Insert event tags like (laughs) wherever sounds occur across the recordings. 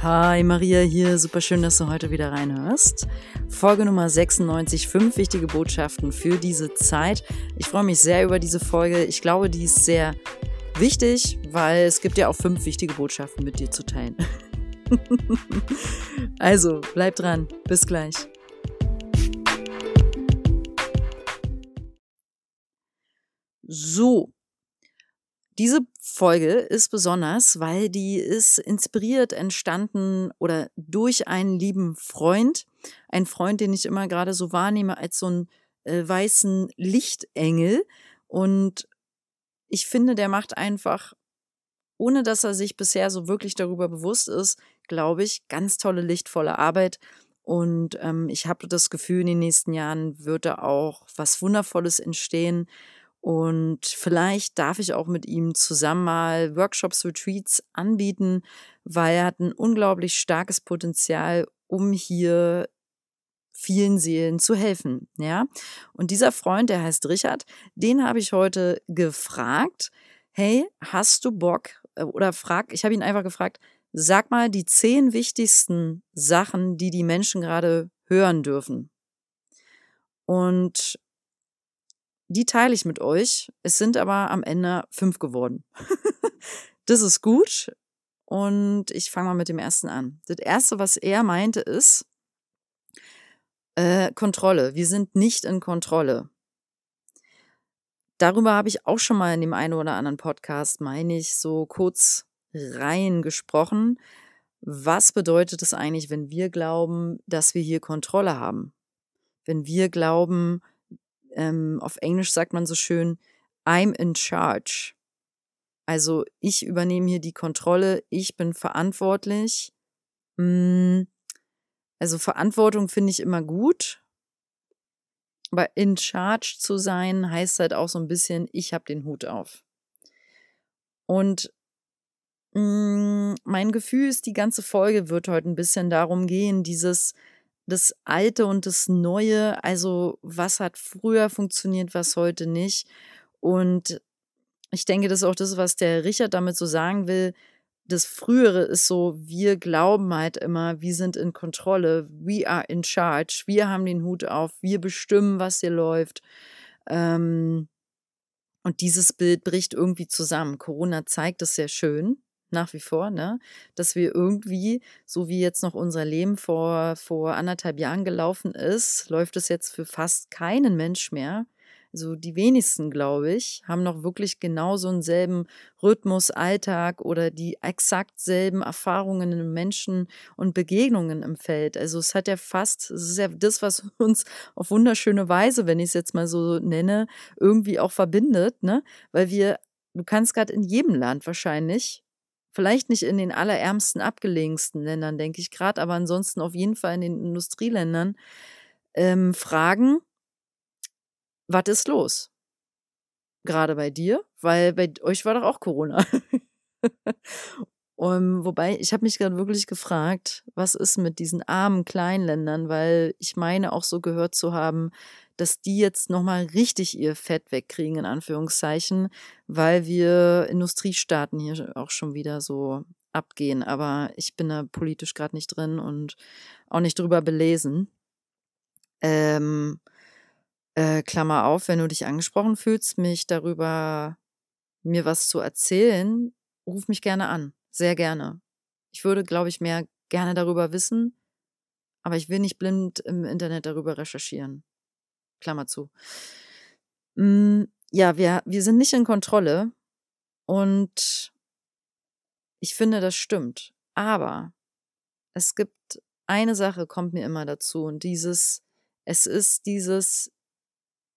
Hi, Maria hier. Super schön, dass du heute wieder reinhörst. Folge Nummer 96, fünf wichtige Botschaften für diese Zeit. Ich freue mich sehr über diese Folge. Ich glaube, die ist sehr wichtig, weil es gibt ja auch fünf wichtige Botschaften mit dir zu teilen. (laughs) also, bleib dran. Bis gleich. So, diese Folge ist besonders, weil die ist inspiriert entstanden oder durch einen lieben Freund. Ein Freund, den ich immer gerade so wahrnehme als so einen äh, weißen Lichtengel. Und ich finde, der macht einfach, ohne dass er sich bisher so wirklich darüber bewusst ist, glaube ich, ganz tolle, lichtvolle Arbeit. Und ähm, ich habe das Gefühl, in den nächsten Jahren wird da auch was Wundervolles entstehen und vielleicht darf ich auch mit ihm zusammen mal Workshops, Retreats anbieten, weil er hat ein unglaublich starkes Potenzial, um hier vielen Seelen zu helfen, ja. Und dieser Freund, der heißt Richard, den habe ich heute gefragt, hey, hast du Bock äh, oder frag, ich habe ihn einfach gefragt, sag mal die zehn wichtigsten Sachen, die die Menschen gerade hören dürfen. Und die teile ich mit euch. Es sind aber am Ende fünf geworden. das ist gut. Und ich fange mal mit dem ersten an. Das erste, was er meinte, ist äh, Kontrolle. Wir sind nicht in Kontrolle. Darüber habe ich auch schon mal in dem einen oder anderen Podcast, meine ich, so kurz rein gesprochen. Was bedeutet es eigentlich, wenn wir glauben, dass wir hier Kontrolle haben? Wenn wir glauben, ähm, auf Englisch sagt man so schön, I'm in charge. Also ich übernehme hier die Kontrolle, ich bin verantwortlich. Hm, also Verantwortung finde ich immer gut. Aber in charge zu sein heißt halt auch so ein bisschen, ich habe den Hut auf. Und mh, hm, mein Gefühl ist, die ganze Folge wird heute ein bisschen darum gehen, dieses das Alte und das Neue, also was hat früher funktioniert, was heute nicht. Und ich denke, das ist auch das, was der Richard damit so sagen will. Das Frühere ist so, wir glauben halt immer, wir sind in Kontrolle, we are in charge, wir haben den Hut auf, wir bestimmen, was hier läuft. Ähm, und dieses Bild bricht irgendwie zusammen. Corona zeigt es sehr schön nach wie vor, ne? Dass wir irgendwie, so wie jetzt noch unser Leben vor, vor anderthalb Jahren gelaufen ist, läuft es jetzt für fast keinen Mensch mehr. Also die wenigsten, glaube ich, haben noch wirklich genau so einen selben Rhythmus, Alltag oder die exakt selben Erfahrungen in Menschen und Begegnungen im Feld. Also es hat ja fast, es ist ja das, was (laughs) uns auf wunderschöne Weise, wenn ich es jetzt mal so nenne, irgendwie auch verbindet, ne? Weil wir, du kannst gerade in jedem Land wahrscheinlich Vielleicht nicht in den allerärmsten, abgelegensten Ländern, denke ich gerade, aber ansonsten auf jeden Fall in den Industrieländern, ähm, fragen, was ist los? Gerade bei dir, weil bei euch war doch auch Corona. um, (laughs) wobei, ich habe mich gerade wirklich gefragt, was ist mit diesen armen Kleinländern, weil ich meine auch so gehört zu haben, dass die jetzt nochmal richtig ihr Fett wegkriegen, in Anführungszeichen, weil wir Industriestaaten hier auch schon wieder so abgehen. Aber ich bin da politisch gerade nicht drin und auch nicht drüber belesen. Ähm, äh, Klammer auf, wenn du dich angesprochen fühlst, mich darüber mir was zu erzählen, ruf mich gerne an. Sehr gerne. Ich würde, glaube ich, mehr gerne darüber wissen, aber ich will nicht blind im Internet darüber recherchieren. Klammer zu. Hm, ja, wir, wir sind nicht in Kontrolle und ich finde, das stimmt. Aber es gibt eine Sache, kommt mir immer dazu und dieses, es ist dieses,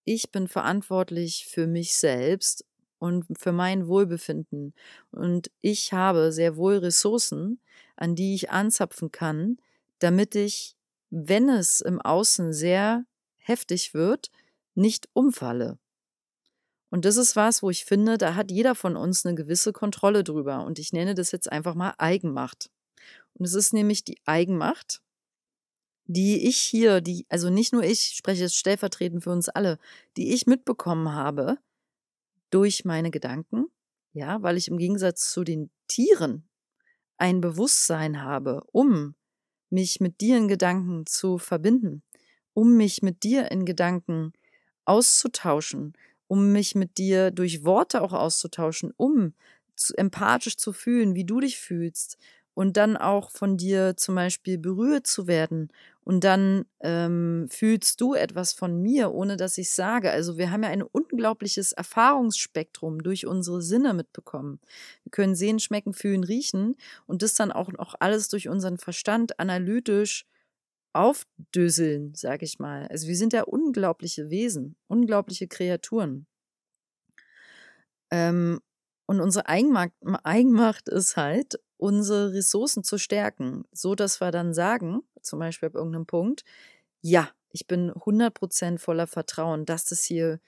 ich bin verantwortlich für mich selbst und für mein Wohlbefinden. Und ich habe sehr wohl Ressourcen, an die ich anzapfen kann, damit ich, wenn es im Außen sehr heftig wird, nicht umfalle. Und das ist was, wo ich finde, da hat jeder von uns eine gewisse Kontrolle drüber. Und ich nenne das jetzt einfach mal Eigenmacht. Und es ist nämlich die Eigenmacht, die ich hier, die, also nicht nur ich, spreche jetzt stellvertretend für uns alle, die ich mitbekommen habe durch meine Gedanken, ja, weil ich im Gegensatz zu den Tieren ein Bewusstsein habe, um mich mit dir in Gedanken zu verbinden, um mich mit dir in Gedanken auszutauschen, um mich mit dir durch Worte auch auszutauschen, um zu, empathisch zu fühlen, wie du dich fühlst und dann auch von dir zum Beispiel berührt zu werden und dann ähm, fühlst du etwas von mir, ohne dass ich sage. Also wir haben ja ein unglaubliches Erfahrungsspektrum durch unsere Sinne mitbekommen. Wir können sehen, schmecken, fühlen, riechen und das dann auch noch alles durch unseren Verstand analytisch aufdöseln, sage ich mal. Also wir sind ja unglaubliche Wesen, unglaubliche Kreaturen. Ähm, und unsere Eigenmacht, Eigenmacht ist halt, unsere Ressourcen zu stärken, so dass wir dann sagen, zum Beispiel ab irgendeinem Punkt, ja, ich bin 100% voller Vertrauen, dass das hier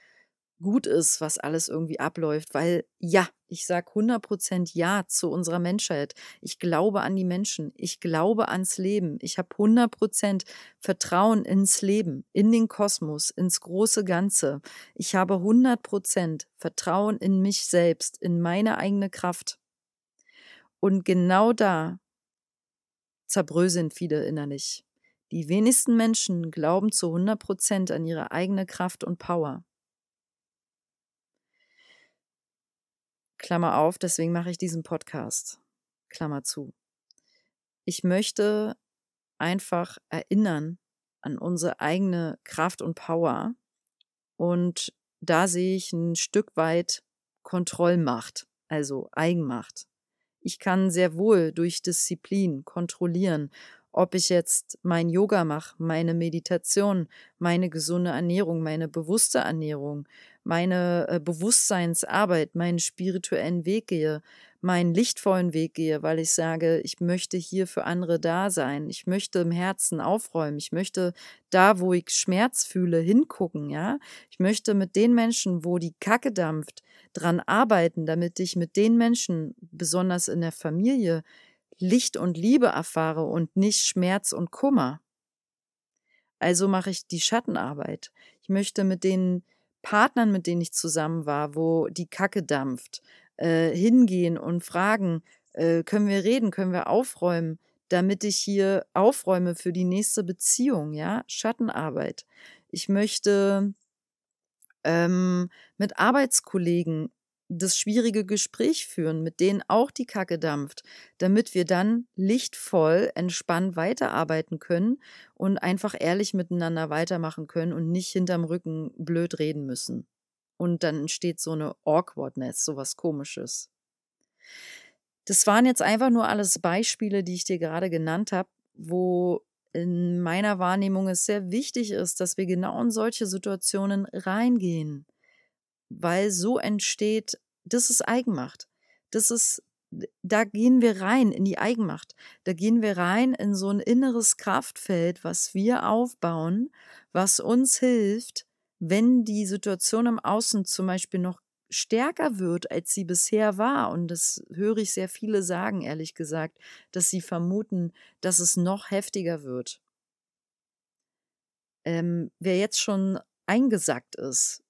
gut ist, was alles irgendwie abläuft, weil ja, ich sage 100% Ja zu unserer Menschheit. Ich glaube an die Menschen, ich glaube ans Leben, ich habe 100% Vertrauen ins Leben, in den Kosmos, ins große Ganze. Ich habe 100% Vertrauen in mich selbst, in meine eigene Kraft. Und genau da zerbröseln viele innerlich. Die wenigsten Menschen glauben zu 100% an ihre eigene Kraft und Power. Klammer auf, deswegen mache ich diesen Podcast. Klammer zu. Ich möchte einfach erinnern an unsere eigene Kraft und Power. Und da sehe ich ein Stück weit Kontrollmacht, also Eigenmacht. Ich kann sehr wohl durch Disziplin kontrollieren ob ich jetzt mein Yoga mache, meine Meditation, meine gesunde Ernährung, meine bewusste Ernährung, meine äh, Bewusstseinsarbeit, meinen spirituellen Weg gehe, meinen lichtvollen Weg gehe, weil ich sage, ich möchte hier für andere da sein. Ich möchte im Herzen aufräumen. Ich möchte da, wo ich Schmerz fühle, hingucken, ja. Ich möchte mit den Menschen, wo die Kacke dampft, dran arbeiten, damit ich mit den Menschen, besonders in der Familie, Licht und Liebe erfahre und nicht Schmerz und Kummer. Also mache ich die Schattenarbeit. Ich möchte mit den Partnern, mit denen ich zusammen war, wo die Kacke dampft, äh, hingehen und fragen, äh, können wir reden, können wir aufräumen, damit ich hier aufräume für die nächste Beziehung, ja, Schattenarbeit. Ich möchte ähm, mit Arbeitskollegen das schwierige Gespräch führen, mit denen auch die Kacke dampft, damit wir dann lichtvoll, entspannt weiterarbeiten können und einfach ehrlich miteinander weitermachen können und nicht hinterm Rücken blöd reden müssen. Und dann entsteht so eine Awkwardness, so was Komisches. Das waren jetzt einfach nur alles Beispiele, die ich dir gerade genannt habe, wo in meiner Wahrnehmung es sehr wichtig ist, dass wir genau in solche Situationen reingehen weil so entsteht, das ist Eigenmacht. Das ist, da gehen wir rein in die Eigenmacht. Da gehen wir rein in so ein inneres Kraftfeld, was wir aufbauen, was uns hilft, wenn die Situation im Außen zum Beispiel noch stärker wird, als sie bisher war. Und das höre ich sehr viele sagen, ehrlich gesagt, dass sie vermuten, dass es noch heftiger wird. Ähm, wer jetzt schon eingesackt ist,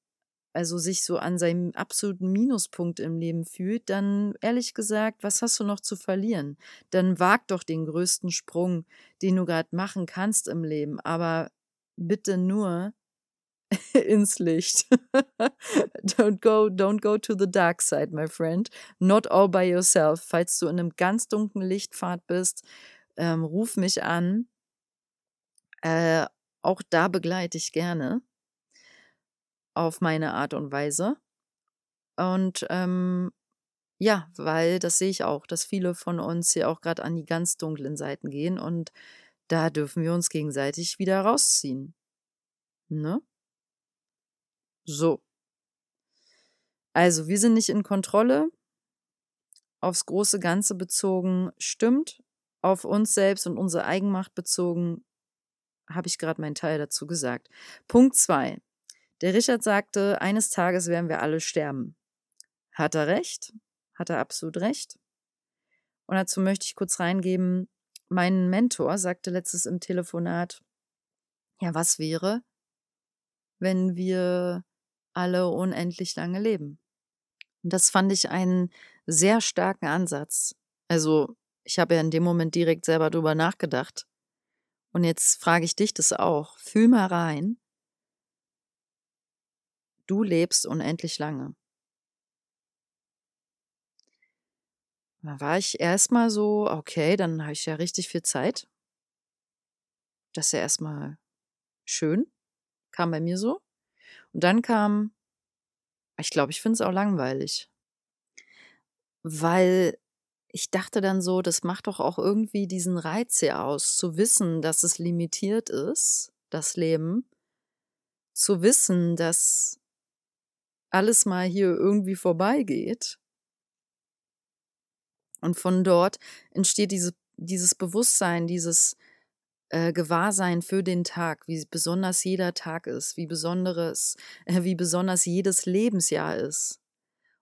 also sich so an seinem absoluten Minuspunkt im Leben fühlt, dann ehrlich gesagt, was hast du noch zu verlieren? Dann wag doch den größten Sprung, den du gerade machen kannst im Leben, aber bitte nur (laughs) ins Licht. (laughs) don't go, don't go to the dark side, my friend. Not all by yourself. Falls du in einem ganz dunklen Lichtpfad bist, ähm, ruf mich an. Äh, auch da begleite ich gerne auf meine Art und Weise. Und ähm, ja, weil das sehe ich auch, dass viele von uns hier auch gerade an die ganz dunklen Seiten gehen und da dürfen wir uns gegenseitig wieder rausziehen. Ne? So. Also, wir sind nicht in Kontrolle. Aufs große Ganze bezogen stimmt. Auf uns selbst und unsere Eigenmacht bezogen habe ich gerade meinen Teil dazu gesagt. Punkt 2. Der Richard sagte, eines Tages werden wir alle sterben. Hat er recht? Hat er absolut recht? Und dazu möchte ich kurz reingeben, mein Mentor sagte letztes im Telefonat, ja, was wäre, wenn wir alle unendlich lange leben? Und das fand ich einen sehr starken Ansatz. Also Ich habe ja in dem Moment direkt selber drüber nachgedacht. Und jetzt frage ich dich das auch. Fühl mal rein. Du lebst unendlich lange. Da war ich erstmal so, okay, dann habe ich ja richtig viel Zeit. Das ist ja erstmal schön. Kam bei mir so. Und dann kam, ich glaube, ich finde es auch langweilig. Weil ich dachte dann so, das macht doch auch irgendwie diesen Reiz hier aus, zu wissen, dass es limitiert ist, das Leben. Zu wissen, dass alles mal hier irgendwie vorbeigeht. Und von dort entsteht diese, dieses Bewusstsein, dieses äh, Gewahrsein für den Tag, wie besonders jeder Tag ist, wie besonderes, äh, wie besonders jedes Lebensjahr ist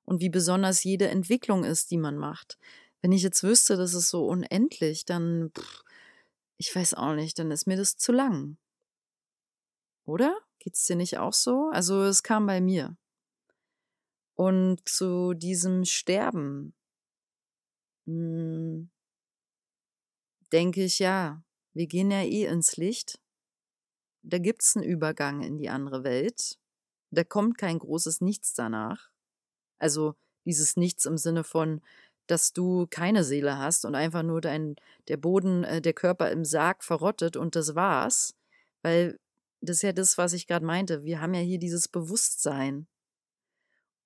und wie besonders jede Entwicklung ist, die man macht. Wenn ich jetzt wüsste, das ist so unendlich, dann, pff, ich weiß auch nicht, dann ist mir das zu lang. Oder? Geht's dir nicht auch so? Also es kam bei mir. Und zu diesem Sterben, hm, denke ich, ja, wir gehen ja eh ins Licht. Da gibt's einen Übergang in die andere Welt. Da kommt kein großes Nichts danach. Also dieses Nichts im Sinne von, dass du keine Seele hast und einfach nur dein, der Boden, äh, der Körper im Sarg verrottet und das war's. Weil das ist ja das, was ich gerade meinte. Wir haben ja hier dieses Bewusstsein.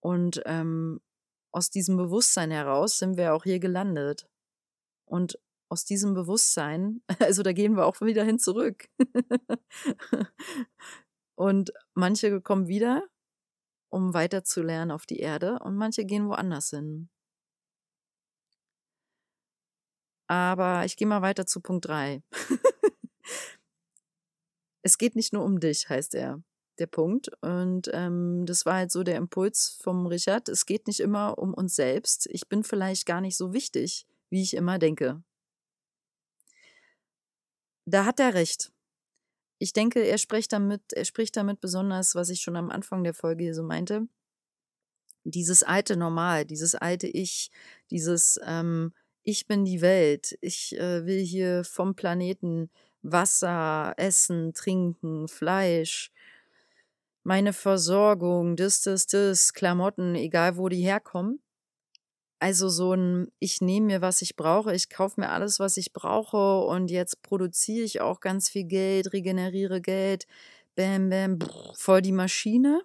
Und ähm, aus diesem Bewusstsein heraus sind wir auch hier gelandet. Und aus diesem Bewusstsein, (laughs) also da gehen wir auch wieder hin zurück. (laughs) und manche kommen wieder, um weiterzulernen auf die Erde und manche gehen woanders hin. Aber ich gehe mal weiter zu Punkt 3. (laughs) es geht nicht nur um dich, heißt er, der Punkt. Und ähm, das war halt so der Impuls vom Richard. Es geht nicht immer um uns selbst. Ich bin vielleicht gar nicht so wichtig, wie ich immer denke. Da hat er recht. Ich denke, er spricht damit, er spricht damit besonders, was ich schon am Anfang der Folge hier so meinte. Dieses alte Normal, dieses alte Ich, dieses ähm, ich bin die Welt, ich äh, will hier vom Planeten Wasser, Essen, Trinken, Fleisch, meine Versorgung, das, das, das, Klamotten, egal wo die herkommen. Also so ein, ich nehme mir, was ich brauche, ich kaufe mir alles, was ich brauche und jetzt produziere ich auch ganz viel Geld, regeneriere Geld, bam, bam, brr, voll die Maschine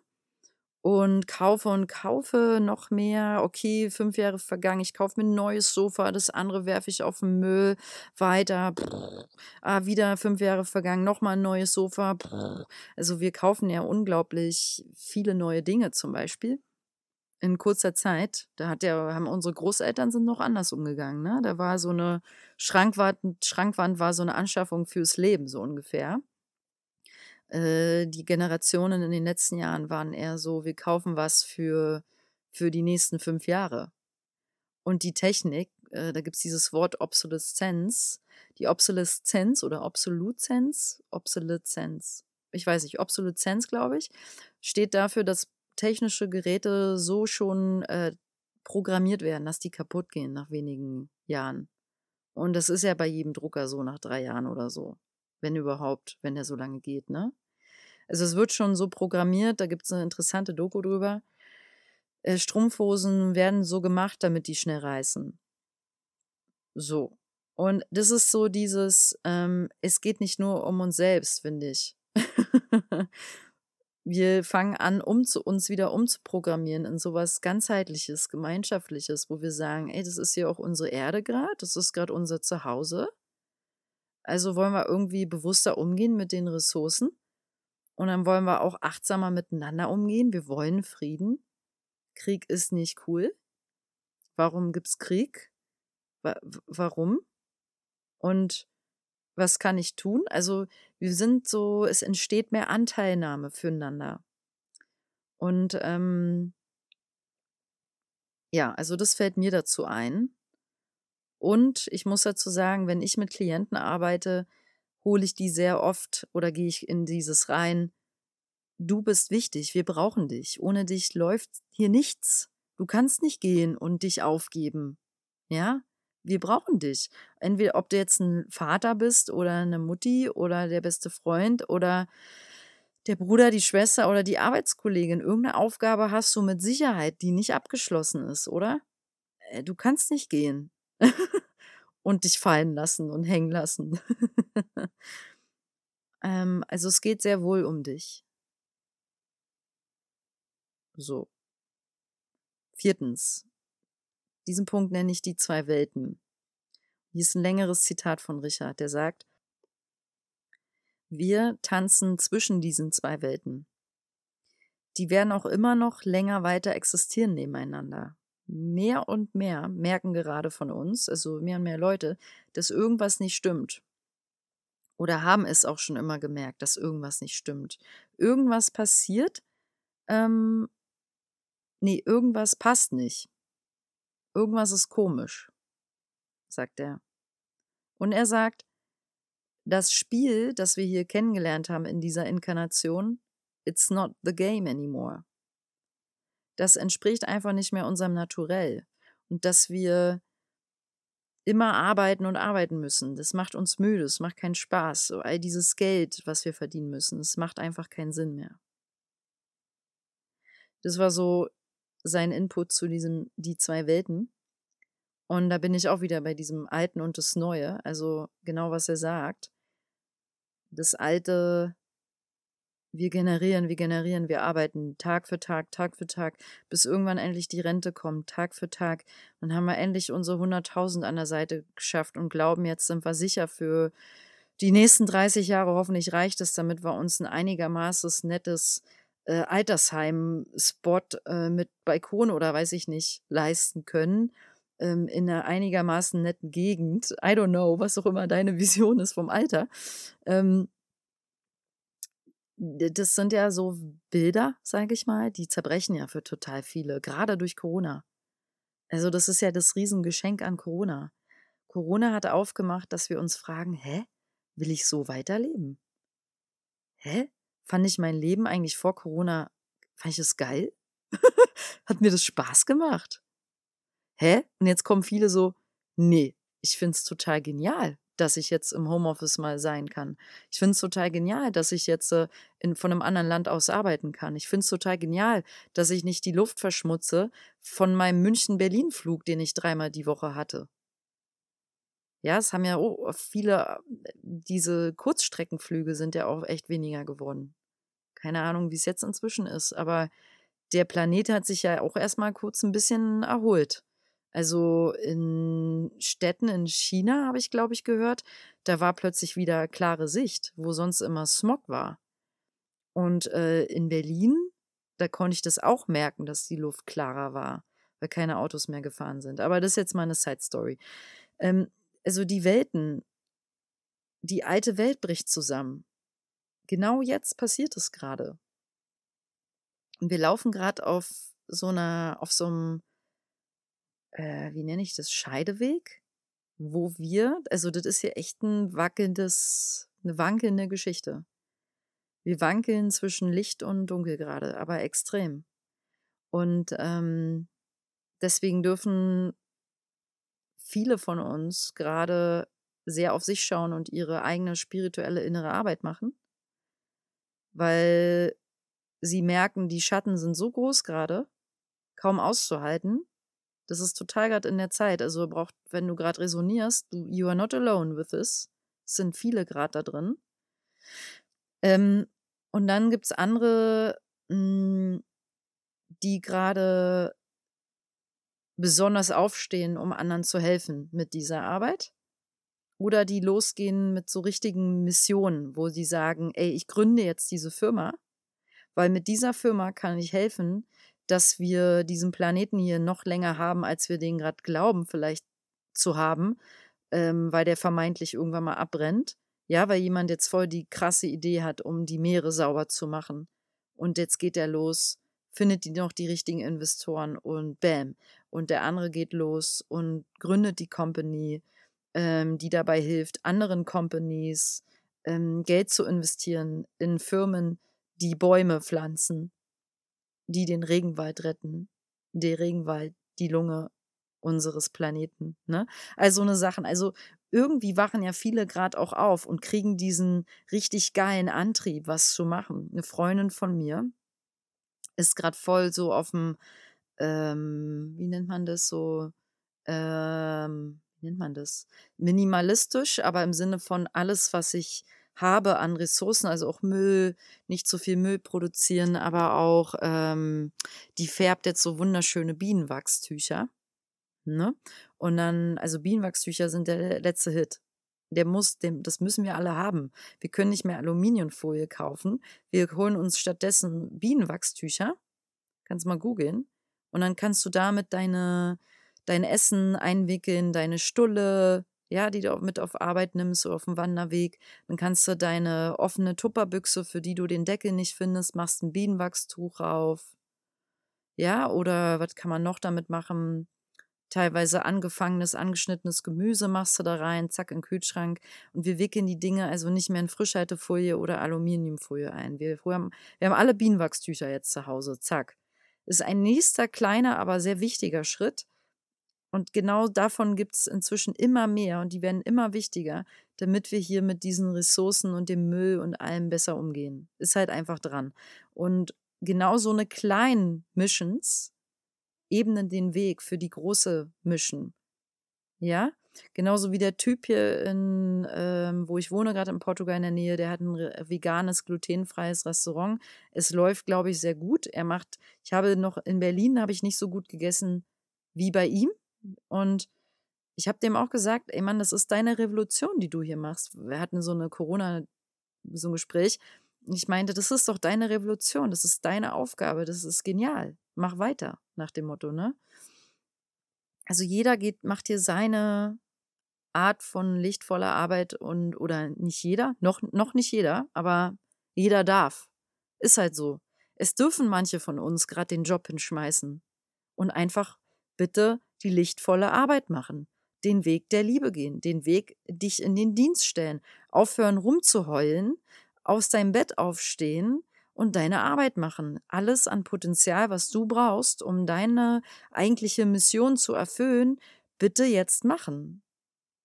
und kaufe und kaufe noch mehr. Okay, fünf Jahre vergangen, ich kaufe mir ein neues Sofa, das andere werfe ich auf den Müll, weiter. Ah, wieder fünf Jahre vergangen, nochmal ein neues Sofa. Also wir kaufen ja unglaublich viele neue Dinge zum Beispiel. In kurzer Zeit, da hat der, haben unsere Großeltern sind noch anders umgegangen. Ne? Da war so eine Schrankwand, Schrankwand war so eine Anschaffung fürs Leben, so ungefähr. Äh, die Generationen in den letzten Jahren waren eher so, wir kaufen was für, für die nächsten fünf Jahre. Und die Technik, äh, da gibt es dieses Wort Obsoleszenz, die Obsoleszenz oder Obsoluzenz, Obsoleszenz, ich weiß nicht, Obsoleszenz, glaube ich, steht dafür, dass technische Geräte so schon äh, programmiert werden, dass die kaputt gehen nach wenigen Jahren. Und das ist ja bei jedem Drucker so nach drei Jahren oder so. Wenn überhaupt, wenn der so lange geht, ne? Also es wird schon so programmiert, da gibt es eine interessante Doku drüber. Äh, Strumpfhosen werden so gemacht, damit die schnell reißen. So. Und das ist so dieses, ähm, es geht nicht nur um uns selbst, finde ich. (laughs) wir fangen an, um zu, uns wieder umzuprogrammieren in sowas ganzheitliches, gemeinschaftliches, wo wir sagen, ey, das ist hier auch unsere Erde gerade, das ist gerade unser Zuhause. Also wollen wir irgendwie bewusster umgehen mit den Ressourcen. Und dann wollen wir auch achtsamer miteinander umgehen. Wir wollen Frieden. Krieg ist nicht cool. Warum gibt es Krieg? warum? Und was kann ich tun? Also wir sind so, es entsteht mehr Anteilnahme füreinander. Und ähm, ja, also das fällt mir dazu ein. Und ich muss dazu sagen, wenn ich mit Klienten arbeite, hole ich die sehr oft oder gehe ich in dieses rein, du bist wichtig, wir brauchen dich. Ohne dich läuft hier nichts. Du kannst nicht gehen und dich aufgeben. Ja? Wir brauchen dich. Entweder ob du jetzt ein Vater bist oder eine Mutti oder der beste Freund oder der Bruder, die Schwester oder die Arbeitskollegin. Irgendeine Aufgabe hast du mit Sicherheit, die nicht abgeschlossen ist, oder? Äh, du kannst nicht gehen (laughs) und dich fallen lassen und hängen lassen. (laughs) ähm, also es geht sehr wohl um dich. So. Viertens. Diesen Punkt nenne ich die zwei Welten. Hier ist ein längeres Zitat von Richard, der sagt, wir tanzen zwischen diesen zwei Welten. Die werden auch immer noch länger weiter existieren nebeneinander. Mehr und mehr merken gerade von uns, also mehr und mehr Leute, dass irgendwas nicht stimmt. Oder haben es auch schon immer gemerkt, dass irgendwas nicht stimmt. Irgendwas passiert, ähm, nee, irgendwas passt nicht. Irgendwas ist komisch, sagt er. Und er sagt, das Spiel, das wir hier kennengelernt haben in dieser Inkarnation, it's not the game anymore. Das entspricht einfach nicht mehr unserem Naturell. Und dass wir immer arbeiten und arbeiten müssen. Das macht uns müde, es macht keinen Spaß. All dieses Geld, was wir verdienen müssen, es macht einfach keinen Sinn mehr. Das war so sein Input zu diesem Die zwei Welten. Und da bin ich auch wieder bei diesem Alten und das Neue. Also genau, was er sagt. Das Alte, wir generieren, wir generieren, wir arbeiten Tag für Tag, Tag für Tag, bis irgendwann endlich die Rente kommt, Tag für Tag. Dann haben wir endlich unsere 100.000 an der Seite geschafft und glauben, jetzt sind wir sicher für die nächsten 30 Jahre. Hoffentlich reicht es, damit wir uns ein einigermaßen nettes äh, Altersheim-Spot äh, mit Balkon oder weiß ich nicht leisten können ähm, in einer einigermaßen netten Gegend. I don't know, was auch immer deine Vision ist vom Alter. Ähm, das sind ja so Bilder, sage ich mal, die zerbrechen ja für total viele, gerade durch Corona. Also das ist ja das Riesengeschenk an Corona. Corona hat aufgemacht, dass wir uns fragen, hä, will ich so weiterleben? Hä? Fand ich mein Leben eigentlich vor Corona, fand ich es geil? (laughs) hat mir das Spaß gemacht? hä? Und jetzt kommen viele so, nee, ich finde es total genial, dass ich jetzt im Homeoffice mal sein kann. Ich finde es total genial, dass ich jetzt äh, in, von einem anderen Land aus arbeiten kann. Ich finde es total genial, dass ich nicht die Luft verschmutze von meinem München-Berlin-Flug, den ich dreimal die Woche hatte. Ja, es haben ja oh, viele, diese Kurzstreckenflüge sind ja auch echt weniger geworden. Keine Ahnung, wie es jetzt inzwischen ist, aber der Planet hat sich ja auch erstmal kurz ein bisschen erholt. Also in Städten in China habe ich, glaube ich, gehört, da war plötzlich wieder klare Sicht, wo sonst immer Smog war. Und äh, in Berlin, da konnte ich das auch merken, dass die Luft klarer war, weil keine Autos mehr gefahren sind. Aber das ist jetzt mal eine Side Story. Ähm, also die Welten, die alte Welt bricht zusammen. Genau jetzt passiert es gerade. Und wir laufen gerade auf so einer, auf so einem äh, wie nenne ich das, Scheideweg, wo wir, also das ist hier echt ein wackelndes, eine wankelnde Geschichte. Wir wankeln zwischen Licht und Dunkel gerade, aber extrem. Und ähm, deswegen dürfen viele von uns gerade sehr auf sich schauen und ihre eigene spirituelle innere Arbeit machen, weil sie merken, die Schatten sind so groß gerade, kaum auszuhalten. Das ist total gerade in der Zeit. Also braucht, wenn du gerade resonierst, du, you are not alone with this. Es sind viele gerade da drin. Ähm, und dann gibt es andere, mh, hm, die gerade besonders aufstehen, um anderen zu helfen mit dieser Arbeit. Oder die losgehen mit so richtigen Missionen, wo sie sagen, ey, ich gründe jetzt diese Firma, weil mit dieser Firma kann ich helfen, dass wir diesen Planeten hier noch länger haben, als wir den gerade glauben, vielleicht zu haben, ähm, weil der vermeintlich irgendwann mal abbrennt. Ja, weil jemand jetzt voll die krasse Idee hat, um die Meere sauber zu machen. Und jetzt geht er los, findet die noch die richtigen Investoren und bam. Und der andere geht los und gründet die Company, ähm, die dabei hilft, anderen Companies ähm, Geld zu investieren in Firmen, die Bäume pflanzen die den Regenwald retten, der Regenwald die Lunge unseres Planeten. Ne? Also eine Sachen, also irgendwie wachen ja viele gerade auch auf und kriegen diesen richtig geilen Antrieb, was zu machen. Eine Freundin von mir ist gerade voll so auf dem, ähm, wie nennt man das so, ähm, wie nennt man das? Minimalistisch, aber im Sinne von alles, was ich habe an Ressourcen, also auch Müll, nicht so viel Müll produzieren, aber auch, ähm, die färbt jetzt so wunderschöne Bienenwachstücher. Ne? Und dann, also Bienenwachstücher sind der letzte Hit. Der muss, dem, das müssen wir alle haben. Wir können nicht mehr Aluminiumfolie kaufen. Wir holen uns stattdessen Bienenwachstücher. Kannst mal googeln. Und dann kannst du damit deine, dein Essen einwickeln, deine Stulle, ja, die du mit auf Arbeit nimmst oder auf dem Wanderweg. Dann kannst du deine offene Tupperbüchse, für die du den Deckel nicht findest, machst ein Bienenwachstuch auf. Ja, oder was kann man noch damit machen? teilweise angefangenes, angeschnittenes Gemüse machst du da rein, zack, in den Kühlschrank. Und wir wickeln die Dinge also nicht mehr in Frischhaltefolie oder Aluminiumfolie ein. Wir, wir, haben, wir haben alle Bienenwachstücher jetzt zu Hause, zack. Ist ein nächster, kleiner, aber sehr wichtiger Schritt. Und genau davon gibt es inzwischen immer mehr und die werden immer wichtiger, damit wir hier mit diesen Ressourcen und dem Müll und allem besser umgehen. Ist halt einfach dran. Und genau so eine kleinen Missions, ebnen den Weg für die große Mission. Ja, genauso wie der Typ hier in, ähm, wo ich wohne, gerade in Portugal in der Nähe, der hat ein veganes, glutenfreies Restaurant. Es läuft, glaube ich, sehr gut. Er macht, ich habe noch in Berlin, habe ich nicht so gut gegessen wie bei ihm. Und ich habe dem auch gesagt, ey Mann, das ist deine Revolution, die du hier machst. Wir hatten so eine Corona, so ein Gespräch. Ich meinte, das ist doch deine Revolution, das ist deine Aufgabe, das ist genial. Mach weiter, nach dem Motto, ne? Also jeder geht, macht hier seine Art von lichtvoller Arbeit und oder nicht jeder, noch, noch nicht jeder, aber jeder darf. Ist halt so. Es dürfen manche von uns gerade den Job hinschmeißen und einfach bitte die lichtvolle Arbeit machen, den Weg der Liebe gehen, den Weg dich in den Dienst stellen, aufhören rumzuheulen, aus deinem Bett aufstehen und deine Arbeit machen. Alles an Potenzial, was du brauchst, um deine eigentliche Mission zu erfüllen, bitte jetzt machen.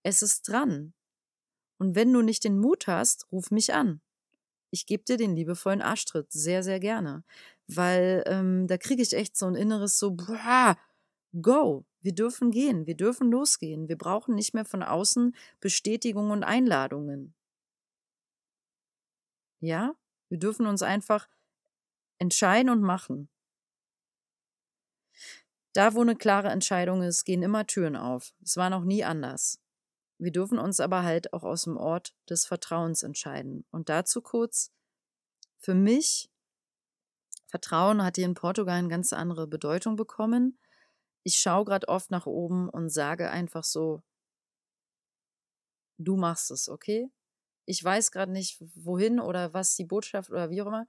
Es ist dran. Und wenn du nicht den Mut hast, ruf mich an. Ich gebe dir den liebevollen Arschtritt sehr, sehr gerne. Weil ähm, da kriege ich echt so ein inneres so, boah, go. Wir dürfen gehen, wir dürfen losgehen. Wir brauchen nicht mehr von außen Bestätigungen und Einladungen. Ja, wir dürfen uns einfach entscheiden und machen. Da, wo eine klare Entscheidung ist, gehen immer Türen auf. Es war noch nie anders. Wir dürfen uns aber halt auch aus dem Ort des Vertrauens entscheiden. Und dazu kurz, für mich, Vertrauen hat hier in Portugal eine ganz andere Bedeutung bekommen. Ich schaue gerade oft nach oben und sage einfach so, du machst es, okay? ich weiß gerade nicht, wohin oder was die Botschaft oder wie auch immer.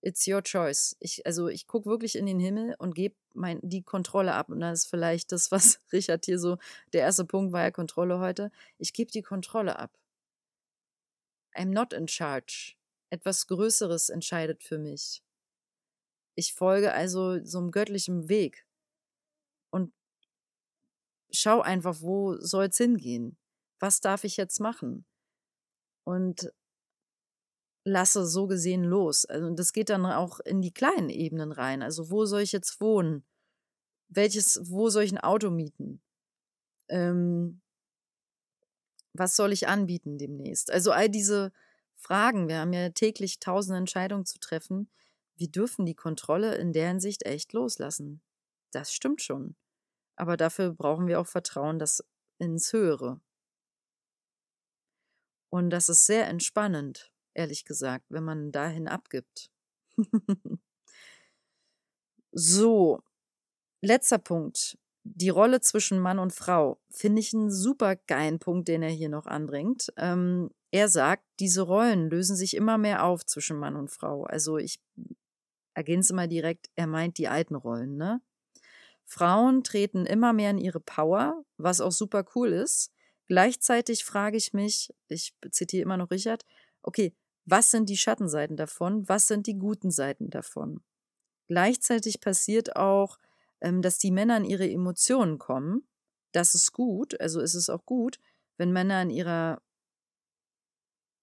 It's your choice. Ich, also ich gucke wirklich in den Himmel und gebe die Kontrolle ab. Und das ist vielleicht das, was (laughs) Richard hier so, der erste Punkt war ja Kontrolle heute. Ich gebe die Kontrolle ab. I'm not in charge. Etwas Größeres entscheidet für mich. Ich folge also so einem göttlichen Weg. Schau einfach, wo soll es hingehen? Was darf ich jetzt machen? und lasse so gesehen los. Also das geht dann auch in die kleinen Ebenen rein. Also wo soll ich jetzt wohnen? Welches, wo soll ich ein Auto mieten? Ähm, was soll ich anbieten demnächst? Also all diese Fragen, wir haben ja täglich tausend Entscheidungen zu treffen. Wir dürfen die Kontrolle in der Hinsicht echt loslassen. Das stimmt schon. Aber dafür brauchen wir auch Vertrauen, das ins Höhere. Und das ist sehr entspannend, ehrlich gesagt, wenn man dahin abgibt. (laughs) so, letzter Punkt. Die Rolle zwischen Mann und Frau finde ich einen super geilen Punkt, den er hier noch anbringt. Ähm, er sagt, diese Rollen lösen sich immer mehr auf zwischen Mann und Frau. Also ich ergänze mal direkt, er meint die alten Rollen, ne? Frauen treten immer mehr in ihre Power, was auch super cool ist. Gleichzeitig frage ich mich, ich zitiere immer noch Richard, okay, was sind die Schattenseiten davon? Was sind die guten Seiten davon? Gleichzeitig passiert auch, ähm, dass die Männer in ihre Emotionen kommen. das ist gut, also ist es auch gut, wenn Männer in ihrer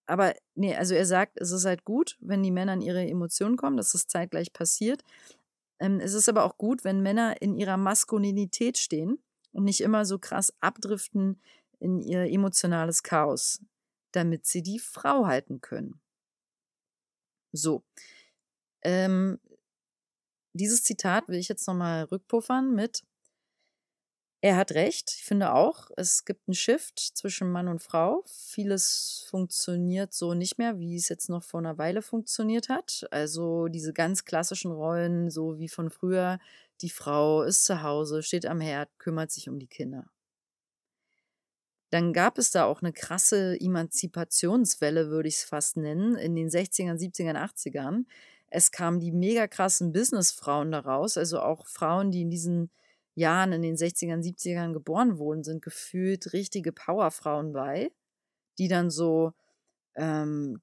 aber nee, also er sagt, es ist halt gut, wenn die Männer in ihre Emotionen kommen, dass das zeitgleich passiert. Ähm, es ist aber auch gut, wenn Männer in ihrer Maskulinität stehen und nicht immer so krass abdriften in ihr emotionales Chaos, damit sie die Frau halten können. So. Ähm, dieses Zitat will ich jetzt nochmal rückpuffern mit er hat recht. Ich finde auch, es gibt einen Shift zwischen Mann und Frau. Vieles funktioniert so nicht mehr, wie es jetzt noch vor einer Weile funktioniert hat. Also diese ganz klassischen Rollen, so wie von früher. Die Frau ist zu Hause, steht am Herd, kümmert sich um die Kinder. Dann gab es da auch eine krasse Emanzipationswelle, würde ich es fast nennen, in den 60ern, 70ern, 80ern. Es kamen die mega krassen Businessfrauen daraus, also auch Frauen, die in diesen Jahren in den 60ern, 70ern geboren wurden, sind gefühlt richtige Powerfrauen bei, die dann so, ähm,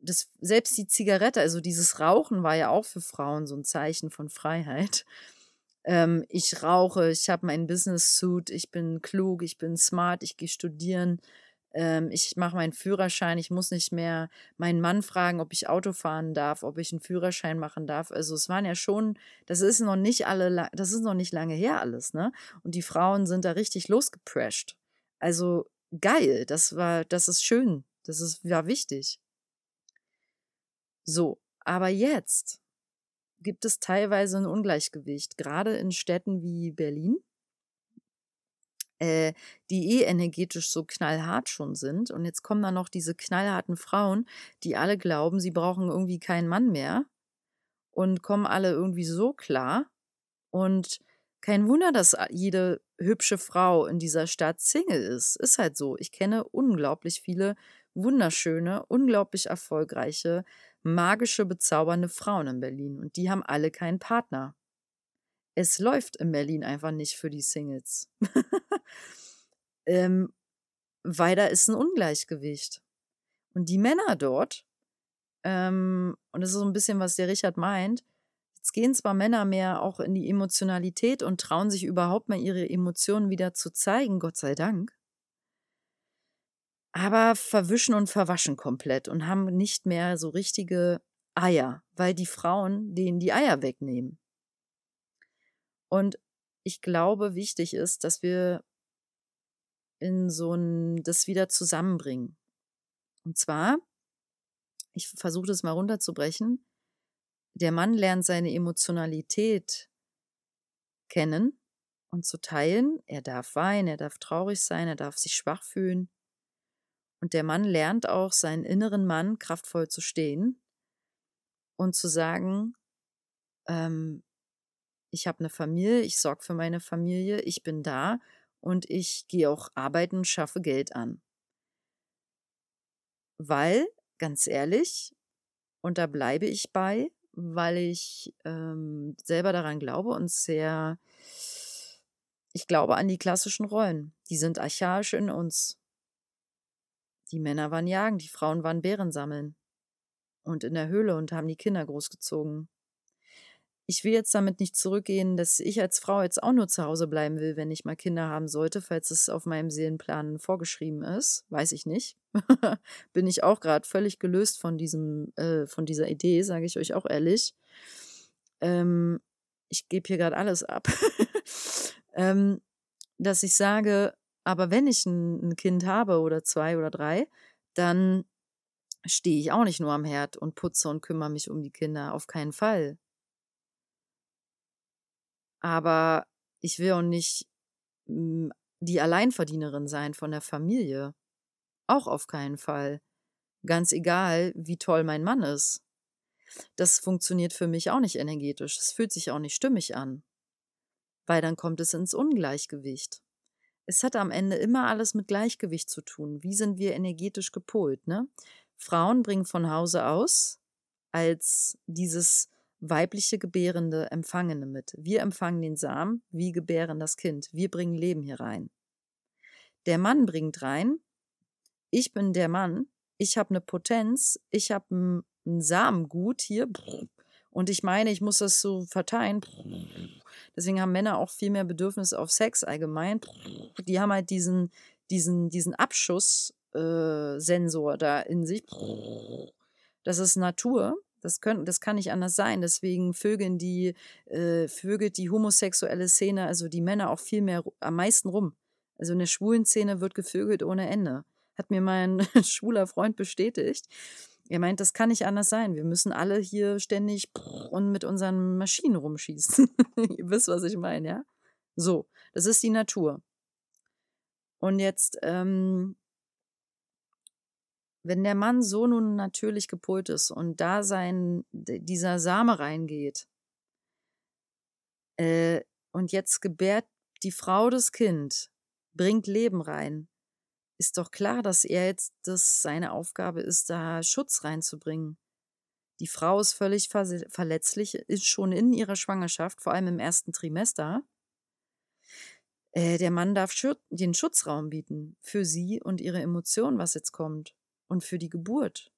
das, selbst die Zigarette, also dieses Rauchen war ja auch für Frauen so ein Zeichen von Freiheit. Ähm, ich rauche, ich habe meinen Business-Suit, ich bin klug, ich bin smart, ich gehe studieren, ähm, ich mache meinen Führerschein, ich muss nicht mehr meinen Mann fragen, ob ich Auto fahren darf, ob ich einen Führerschein machen darf. Also es waren ja schon, das ist noch nicht alle, das ist noch nicht lange her alles, ne? Und die Frauen sind da richtig losgeprescht. Also geil, das war, das ist schön, das ist ja wichtig. So, aber jetzt gibt es teilweise ein Ungleichgewicht, gerade in Städten wie Berlin äh, die eh energetisch so knallhart schon sind. Und jetzt kommen da noch diese knallharten Frauen, die alle glauben, sie brauchen irgendwie keinen Mann mehr und kommen alle irgendwie so klar. Und kein Wunder, dass jede hübsche Frau in dieser Stadt Single ist. Ist halt so. Ich kenne unglaublich viele wunderschöne, unglaublich erfolgreiche, magische, bezaubernde Frauen in Berlin. Und die haben alle keinen Partner es läuft in Berlin einfach nicht für die Singles. (laughs) ähm, weil da ist ein Ungleichgewicht. Und die Männer dort, ähm, und das ist so ein bisschen, was der Richard meint, jetzt gehen zwar Männer mehr auch in die Emotionalität und trauen sich überhaupt mal ihre Emotionen wieder zu zeigen, Gott sei Dank, aber verwischen und verwaschen komplett und haben nicht mehr so richtige Eier, weil die Frauen denen die Eier wegnehmen. Und ich glaube, wichtig ist, dass wir in so ein, das wieder zusammenbringen. Und zwar, ich versuche das mal runterzubrechen, der Mann lernt seine Emotionalität kennen und zu teilen. Er darf weinen, er darf traurig sein, er darf sich schwach fühlen. Und der Mann lernt auch, seinen inneren Mann kraftvoll zu stehen und zu sagen, ähm, ich habe eine Familie, ich sorge für meine Familie, ich bin da und ich gehe auch arbeiten schaffe Geld an. Weil, ganz ehrlich, und da bleibe ich bei, weil ich ähm, selber daran glaube und sehr, ich glaube an die klassischen Rollen. Die sind archaisch in uns. Die Männer waren jagen, die Frauen waren Bären sammeln und in der Höhle und haben die Kinder großgezogen ich will jetzt damit nicht zurückgehen, dass ich als Frau jetzt auch nur zu Hause bleiben will, wenn ich mal Kinder haben sollte, falls es auf meinem Seelenplan vorgeschrieben ist. Weiß ich nicht. (laughs) Bin ich auch gerade völlig gelöst von diesem, äh, von dieser Idee, sage ich euch auch ehrlich. Ähm, ich gebe hier gerade alles ab. (laughs) ähm, dass ich sage, aber wenn ich ein, ein Kind habe oder zwei oder drei, dann stehe ich auch nicht nur am Herd und putze und kümmere mich um die Kinder. Auf keinen Fall. Aber ich will auch nicht hm, die Alleinverdienerin sein von der Familie. Auch auf keinen Fall. Ganz egal, wie toll mein Mann ist. Das funktioniert für mich auch nicht energetisch. Es fühlt sich auch nicht stimmig an. Weil dann kommt es ins Ungleichgewicht. Es hat am Ende immer alles mit Gleichgewicht zu tun. Wie sind wir energetisch gepolt, ne? Frauen bringen von Hause aus als dieses weibliche Gebärende, Empfangene mit. Wir empfangen den Samen, wir gebären das Kind, wir bringen Leben hier rein. Der Mann bringt rein, ich bin der Mann, ich habe eine Potenz, ich habe ein, Samengut hier und ich meine, ich muss das so verteilen. Deswegen haben Männer auch viel mehr Bedürfnisse auf Sex allgemein. Die haben halt diesen, diesen, diesen Abschusssensor äh, da in sich. Das ist Natur. Das, können, das kann nicht anders sein. Deswegen vögeln die, äh, vögelt die homosexuelle Szene, also die Männer auch viel mehr am meisten rum. Also in der schwulen Szene wird gevögelt ohne Ende. Hat mir mein (laughs) schwuler Freund bestätigt. Er meint, das kann nicht anders sein. Wir müssen alle hier ständig (laughs) und mit unseren Maschinen rumschießen. (laughs) Ihr wisst, was ich meine, ja? So, das ist die Natur. Und jetzt ähm, wenn der Mann so nun natürlich gepolt ist und da sein, dieser Same reingeht, äh, und jetzt gebärt die Frau das Kind, bringt Leben rein, ist doch klar, dass er jetzt das seine Aufgabe ist, da Schutz reinzubringen. Die Frau ist völlig ver verletzlich, ist schon in ihrer Schwangerschaft, vor allem im ersten Trimester. Äh, der Mann darf den Schutzraum bieten für sie und ihre Emotionen, was jetzt kommt und für die Geburt.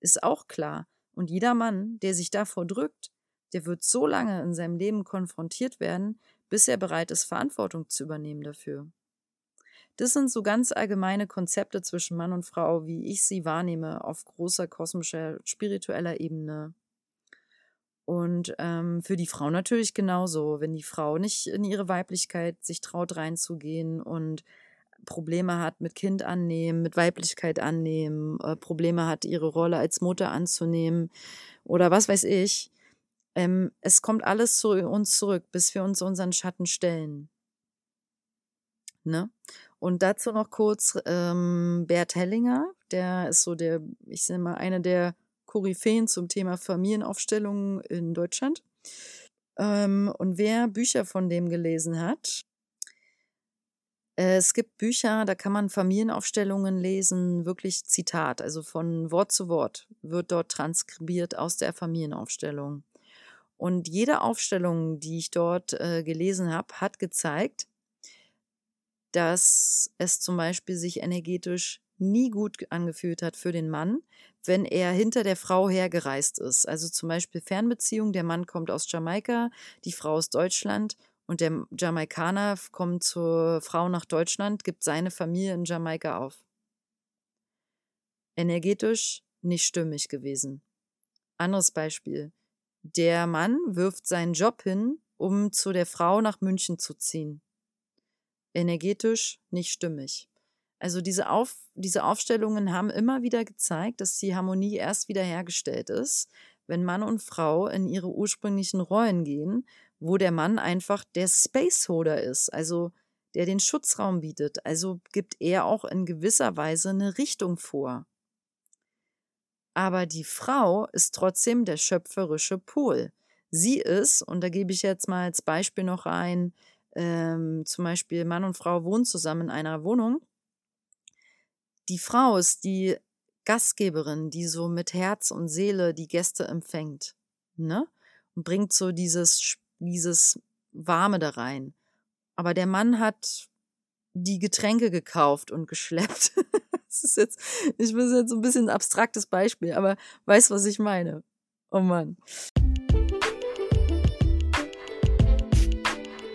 Ist auch klar. Und jeder Mann, der sich davor drückt, der wird so lange in seinem Leben konfrontiert werden, bis er bereit ist, Verantwortung zu übernehmen dafür. Das sind so ganz allgemeine Konzepte zwischen Mann und Frau, wie ich sie wahrnehme, auf großer kosmischer, spiritueller Ebene. Und ähm, für die Frau natürlich genauso. Wenn die Frau nicht in ihre Weiblichkeit sich traut reinzugehen und Probleme hat mit Kind annehmen, mit Weiblichkeit annehmen, äh, Probleme hat, ihre Rolle als Mutter anzunehmen oder was weiß ich. Ähm, es kommt alles zu uns zurück, bis wir uns unseren Schatten stellen. Ne? Und dazu noch kurz ähm, Bert Hellinger, der ist so der, ich sage mal, einer der Koryphäen zum Thema Familienaufstellungen in Deutschland. Ähm, und wer Bücher von dem gelesen hat, es gibt Bücher, da kann man Familienaufstellungen lesen, wirklich Zitat, also von Wort zu Wort wird dort transkribiert aus der Familienaufstellung. Und jede Aufstellung, die ich dort äh, gelesen habe, hat gezeigt, dass es zum Beispiel sich energetisch nie gut angefühlt hat für den Mann, wenn er hinter der Frau hergereist ist. Also zum Beispiel Fernbeziehung, der Mann kommt aus Jamaika, die Frau aus Deutschland und der Jamaikaner kommt zur Frau nach Deutschland, gibt seine Familie in Jamaika auf. Energetisch nicht stimmig gewesen. Anderes Beispiel. Der Mann wirft seinen Job hin, um zu der Frau nach München zu ziehen. Energetisch nicht stimmig. Also diese, Auf, diese Aufstellungen haben immer wieder gezeigt, dass die Harmonie erst wieder hergestellt ist, wenn Mann und Frau in ihre ursprünglichen Rollen gehen wo der Mann einfach der Spaceholder ist, also der den Schutzraum bietet. Also gibt er auch in gewisser Weise eine Richtung vor. Aber die Frau ist trotzdem der schöpferische Pol. Sie ist, und da gebe ich jetzt mal als Beispiel noch ein, ähm, zum Beispiel Mann und Frau wohnen zusammen in einer Wohnung. Die Frau ist die Gastgeberin, die so mit Herz und Seele die Gäste empfängt. Ne? Und bringt so dieses dieses Warme da rein. Aber der Mann hat die Getränke gekauft und geschleppt. (laughs) das ist jetzt, ich bin jetzt so ein bisschen ein abstraktes Beispiel, aber weißt, was ich meine. Oh Mann.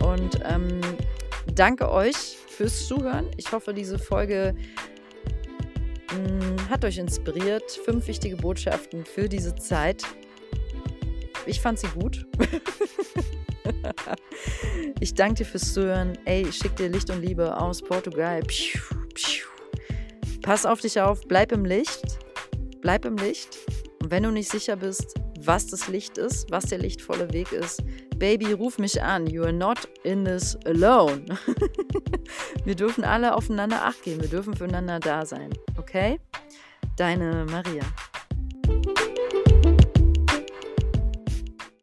Und ähm, danke euch fürs Zuhören. Ich hoffe, diese Folge mh, hm, hat euch inspiriert. Fünf wichtige Botschaften für diese Zeit. Ich fand sie gut. (laughs) (laughs) ich danke dir fürs Zuhören. Ey, ich schicke dir Licht und Liebe aus Portugal. Pass auf dich auf, bleib im Licht. Bleib im Licht. Und wenn du nicht sicher bist, was das Licht ist, was der lichtvolle Weg ist, Baby, ruf mich an. You are not in this alone. (laughs) wir dürfen alle aufeinander acht geben. Wir dürfen füreinander da sein. Okay? Deine Maria.